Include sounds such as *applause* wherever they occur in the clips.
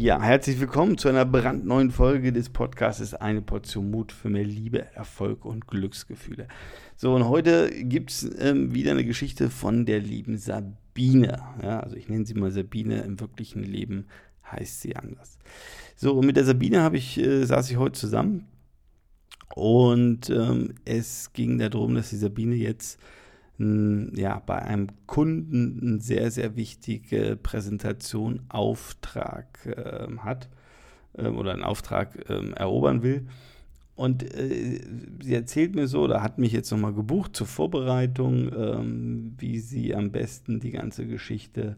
Ja, herzlich willkommen zu einer brandneuen Folge des Podcasts Eine Portion Mut für mehr Liebe, Erfolg und Glücksgefühle. So, und heute gibt es ähm, wieder eine Geschichte von der lieben Sabine. Ja, also ich nenne sie mal Sabine, im wirklichen Leben heißt sie anders. So, und mit der Sabine habe ich, äh, saß ich heute zusammen und ähm, es ging darum, dass die Sabine jetzt ja, bei einem Kunden eine sehr, sehr wichtige Präsentation, Auftrag äh, hat äh, oder einen Auftrag äh, erobern will. Und äh, sie erzählt mir so, oder hat mich jetzt nochmal gebucht zur Vorbereitung, ähm, wie sie am besten die ganze Geschichte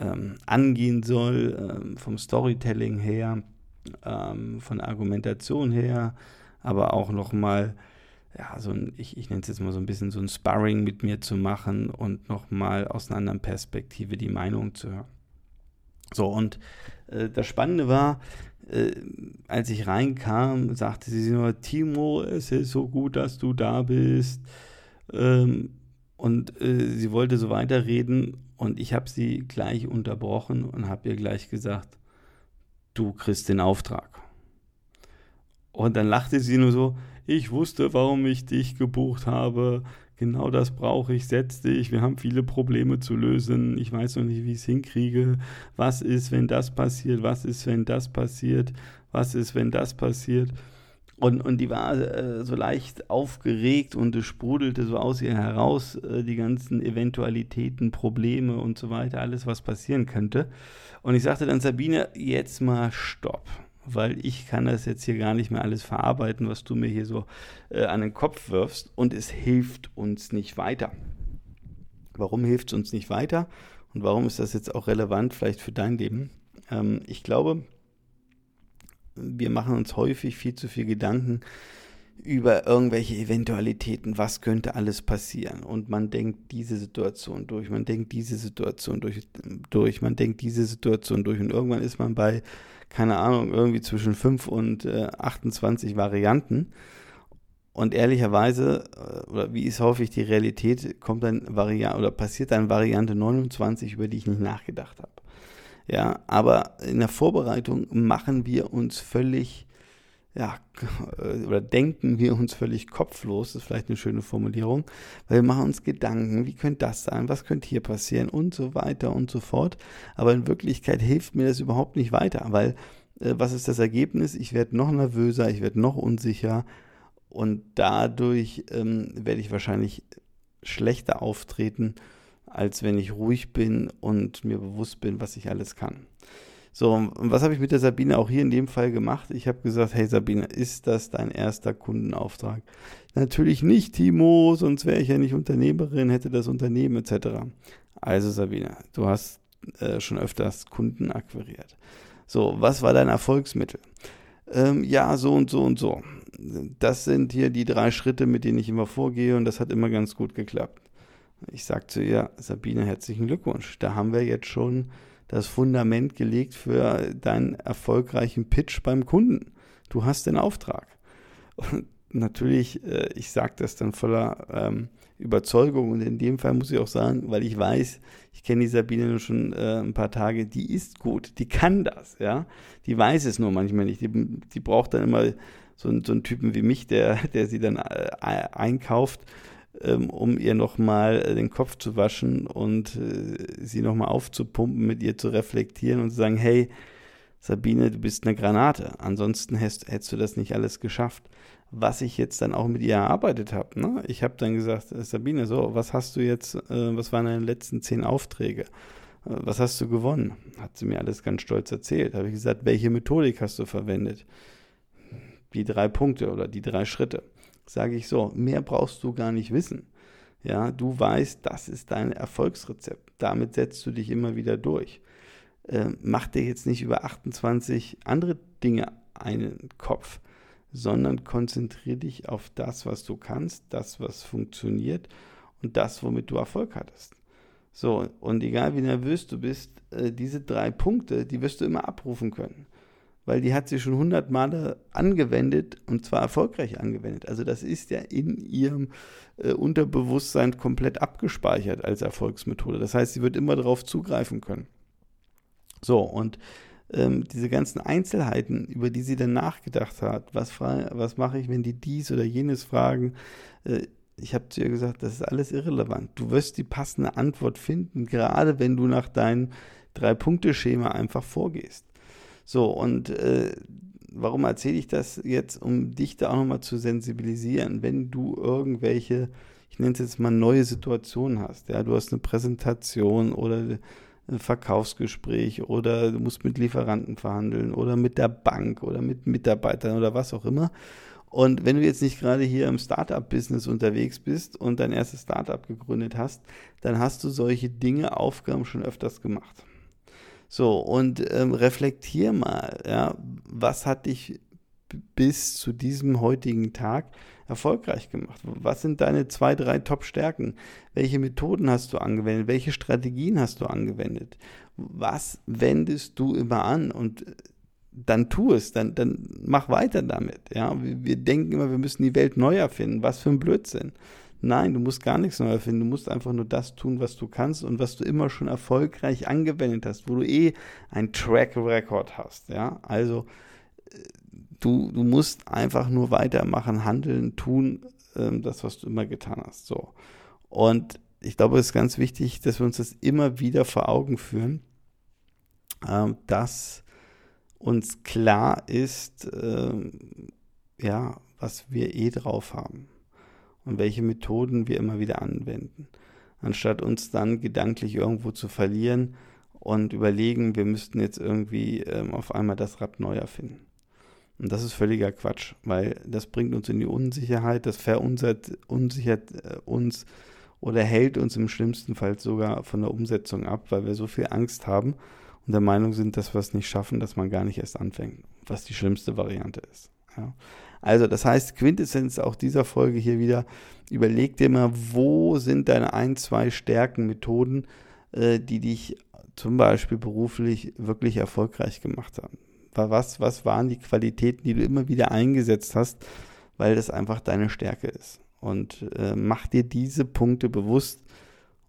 ähm, angehen soll, ähm, vom Storytelling her, von Argumentation her, aber auch nochmal ja, so ein, ich, ich nenne es jetzt mal so ein bisschen so ein Sparring mit mir zu machen und nochmal aus einer anderen Perspektive die Meinung zu hören. So, und äh, das Spannende war, äh, als ich reinkam, sagte sie nur, Timo, es ist so gut, dass du da bist. Ähm, und äh, sie wollte so weiterreden und ich habe sie gleich unterbrochen und habe ihr gleich gesagt, du kriegst den Auftrag. Und dann lachte sie nur so, ich wusste, warum ich dich gebucht habe. Genau das brauche ich, setz dich. Wir haben viele Probleme zu lösen. Ich weiß noch nicht, wie ich es hinkriege. Was ist, wenn das passiert? Was ist, wenn das passiert? Was ist, wenn das passiert? Und, und die war äh, so leicht aufgeregt und es sprudelte so aus ihr heraus, äh, die ganzen Eventualitäten, Probleme und so weiter, alles, was passieren könnte. Und ich sagte dann, Sabine, jetzt mal Stopp weil ich kann das jetzt hier gar nicht mehr alles verarbeiten, was du mir hier so äh, an den Kopf wirfst und es hilft uns nicht weiter. Warum hilft es uns nicht weiter und warum ist das jetzt auch relevant vielleicht für dein Leben? Ähm, ich glaube, wir machen uns häufig viel zu viel Gedanken über irgendwelche Eventualitäten, was könnte alles passieren. Und man denkt diese Situation durch, man denkt diese Situation durch, durch, man denkt diese Situation durch. Und irgendwann ist man bei keine Ahnung, irgendwie zwischen 5 und äh, 28 Varianten. Und ehrlicherweise, äh, oder wie ist häufig die Realität, kommt dann Variante oder passiert dann Variante 29, über die ich nicht nachgedacht habe. Ja, aber in der Vorbereitung machen wir uns völlig ja, *laughs* oder denken wir uns völlig kopflos, ist vielleicht eine schöne Formulierung, weil wir machen uns Gedanken, wie könnte das sein, was könnte hier passieren und so weiter und so fort. Aber in Wirklichkeit hilft mir das überhaupt nicht weiter, weil äh, was ist das Ergebnis? Ich werde noch nervöser, ich werde noch unsicher und dadurch ähm, werde ich wahrscheinlich schlechter auftreten, als wenn ich ruhig bin und mir bewusst bin, was ich alles kann. So, und was habe ich mit der Sabine auch hier in dem Fall gemacht? Ich habe gesagt, hey Sabine, ist das dein erster Kundenauftrag? Natürlich nicht, Timo, sonst wäre ich ja nicht Unternehmerin, hätte das Unternehmen etc. Also Sabine, du hast äh, schon öfters Kunden akquiriert. So, was war dein Erfolgsmittel? Ähm, ja, so und so und so. Das sind hier die drei Schritte, mit denen ich immer vorgehe und das hat immer ganz gut geklappt. Ich sagte zu ihr, Sabine, herzlichen Glückwunsch. Da haben wir jetzt schon das Fundament gelegt für deinen erfolgreichen Pitch beim Kunden. Du hast den Auftrag. Und natürlich, äh, ich sage das dann voller ähm, Überzeugung und in dem Fall muss ich auch sagen, weil ich weiß, ich kenne die Sabine nur schon äh, ein paar Tage, die ist gut, die kann das, ja. Die weiß es nur manchmal nicht. Die, die braucht dann immer so, so einen Typen wie mich, der, der sie dann äh, einkauft ähm, um ihr nochmal äh, den Kopf zu waschen und äh, sie nochmal aufzupumpen, mit ihr zu reflektieren und zu sagen, hey, Sabine, du bist eine Granate. Ansonsten hättest, hättest du das nicht alles geschafft. Was ich jetzt dann auch mit ihr erarbeitet habe. Ne? Ich habe dann gesagt, äh, Sabine, so, was hast du jetzt, äh, was waren deine letzten zehn Aufträge? Äh, was hast du gewonnen? Hat sie mir alles ganz stolz erzählt. Habe ich gesagt, welche Methodik hast du verwendet? Die drei Punkte oder die drei Schritte sage ich so, mehr brauchst du gar nicht wissen. Ja, du weißt, das ist dein Erfolgsrezept. Damit setzt du dich immer wieder durch. Äh, mach dir jetzt nicht über 28 andere Dinge einen Kopf, sondern konzentriere dich auf das, was du kannst, das, was funktioniert und das, womit du Erfolg hattest. So, und egal wie nervös du bist, äh, diese drei Punkte, die wirst du immer abrufen können weil die hat sie schon hundert Male angewendet und zwar erfolgreich angewendet. Also das ist ja in ihrem äh, Unterbewusstsein komplett abgespeichert als Erfolgsmethode. Das heißt, sie wird immer darauf zugreifen können. So, und ähm, diese ganzen Einzelheiten, über die sie dann nachgedacht hat, was, was mache ich, wenn die dies oder jenes fragen, äh, ich habe zu ihr gesagt, das ist alles irrelevant. Du wirst die passende Antwort finden, gerade wenn du nach deinem Drei-Punkte-Schema einfach vorgehst. So, und äh, warum erzähle ich das jetzt, um dich da auch nochmal zu sensibilisieren, wenn du irgendwelche, ich nenne es jetzt mal neue Situationen hast, ja, du hast eine Präsentation oder ein Verkaufsgespräch oder du musst mit Lieferanten verhandeln oder mit der Bank oder mit Mitarbeitern oder was auch immer. Und wenn du jetzt nicht gerade hier im Startup-Business unterwegs bist und dein erstes Startup gegründet hast, dann hast du solche Dinge, Aufgaben schon öfters gemacht. So, und ähm, reflektier mal, ja, was hat dich bis zu diesem heutigen Tag erfolgreich gemacht? Was sind deine zwei, drei Top-Stärken? Welche Methoden hast du angewendet? Welche Strategien hast du angewendet? Was wendest du immer an? Und dann tu es, dann, dann mach weiter damit. Ja? Wir, wir denken immer, wir müssen die Welt neu erfinden. Was für ein Blödsinn. Nein, du musst gar nichts neu erfinden. Du musst einfach nur das tun, was du kannst und was du immer schon erfolgreich angewendet hast, wo du eh ein Track Record hast. Ja, also äh, du, du musst einfach nur weitermachen, handeln, tun, ähm, das, was du immer getan hast. So. Und ich glaube, es ist ganz wichtig, dass wir uns das immer wieder vor Augen führen, ähm, dass uns klar ist, ähm, ja, was wir eh drauf haben und welche Methoden wir immer wieder anwenden, anstatt uns dann gedanklich irgendwo zu verlieren und überlegen, wir müssten jetzt irgendwie ähm, auf einmal das Rad neu erfinden. Und das ist völliger Quatsch, weil das bringt uns in die Unsicherheit, das verunsichert unsichert, äh, uns oder hält uns im schlimmsten Fall sogar von der Umsetzung ab, weil wir so viel Angst haben und der Meinung sind, dass wir es nicht schaffen, dass man gar nicht erst anfängt, was die schlimmste Variante ist. Ja. Also, das heißt, Quintessenz auch dieser Folge hier wieder, überleg dir mal, wo sind deine ein, zwei Stärken, Methoden, äh, die dich zum Beispiel beruflich wirklich erfolgreich gemacht haben. Was, was waren die Qualitäten, die du immer wieder eingesetzt hast, weil das einfach deine Stärke ist. Und äh, mach dir diese Punkte bewusst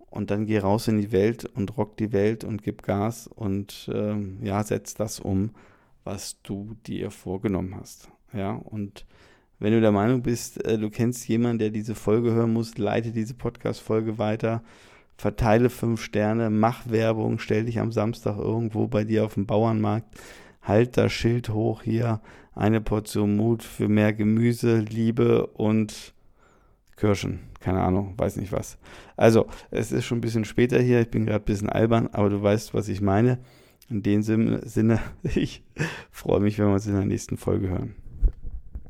und dann geh raus in die Welt und rock die Welt und gib Gas und äh, ja, setz das um, was du dir vorgenommen hast. Ja, und wenn du der Meinung bist, äh, du kennst jemanden, der diese Folge hören muss, leite diese Podcast-Folge weiter, verteile fünf Sterne, mach Werbung, stell dich am Samstag irgendwo bei dir auf dem Bauernmarkt, halt das Schild hoch hier, eine Portion Mut für mehr Gemüse, Liebe und Kirschen. Keine Ahnung, weiß nicht was. Also, es ist schon ein bisschen später hier, ich bin gerade ein bisschen albern, aber du weißt, was ich meine. In dem Sinne, *laughs* ich freue mich, wenn wir uns in der nächsten Folge hören.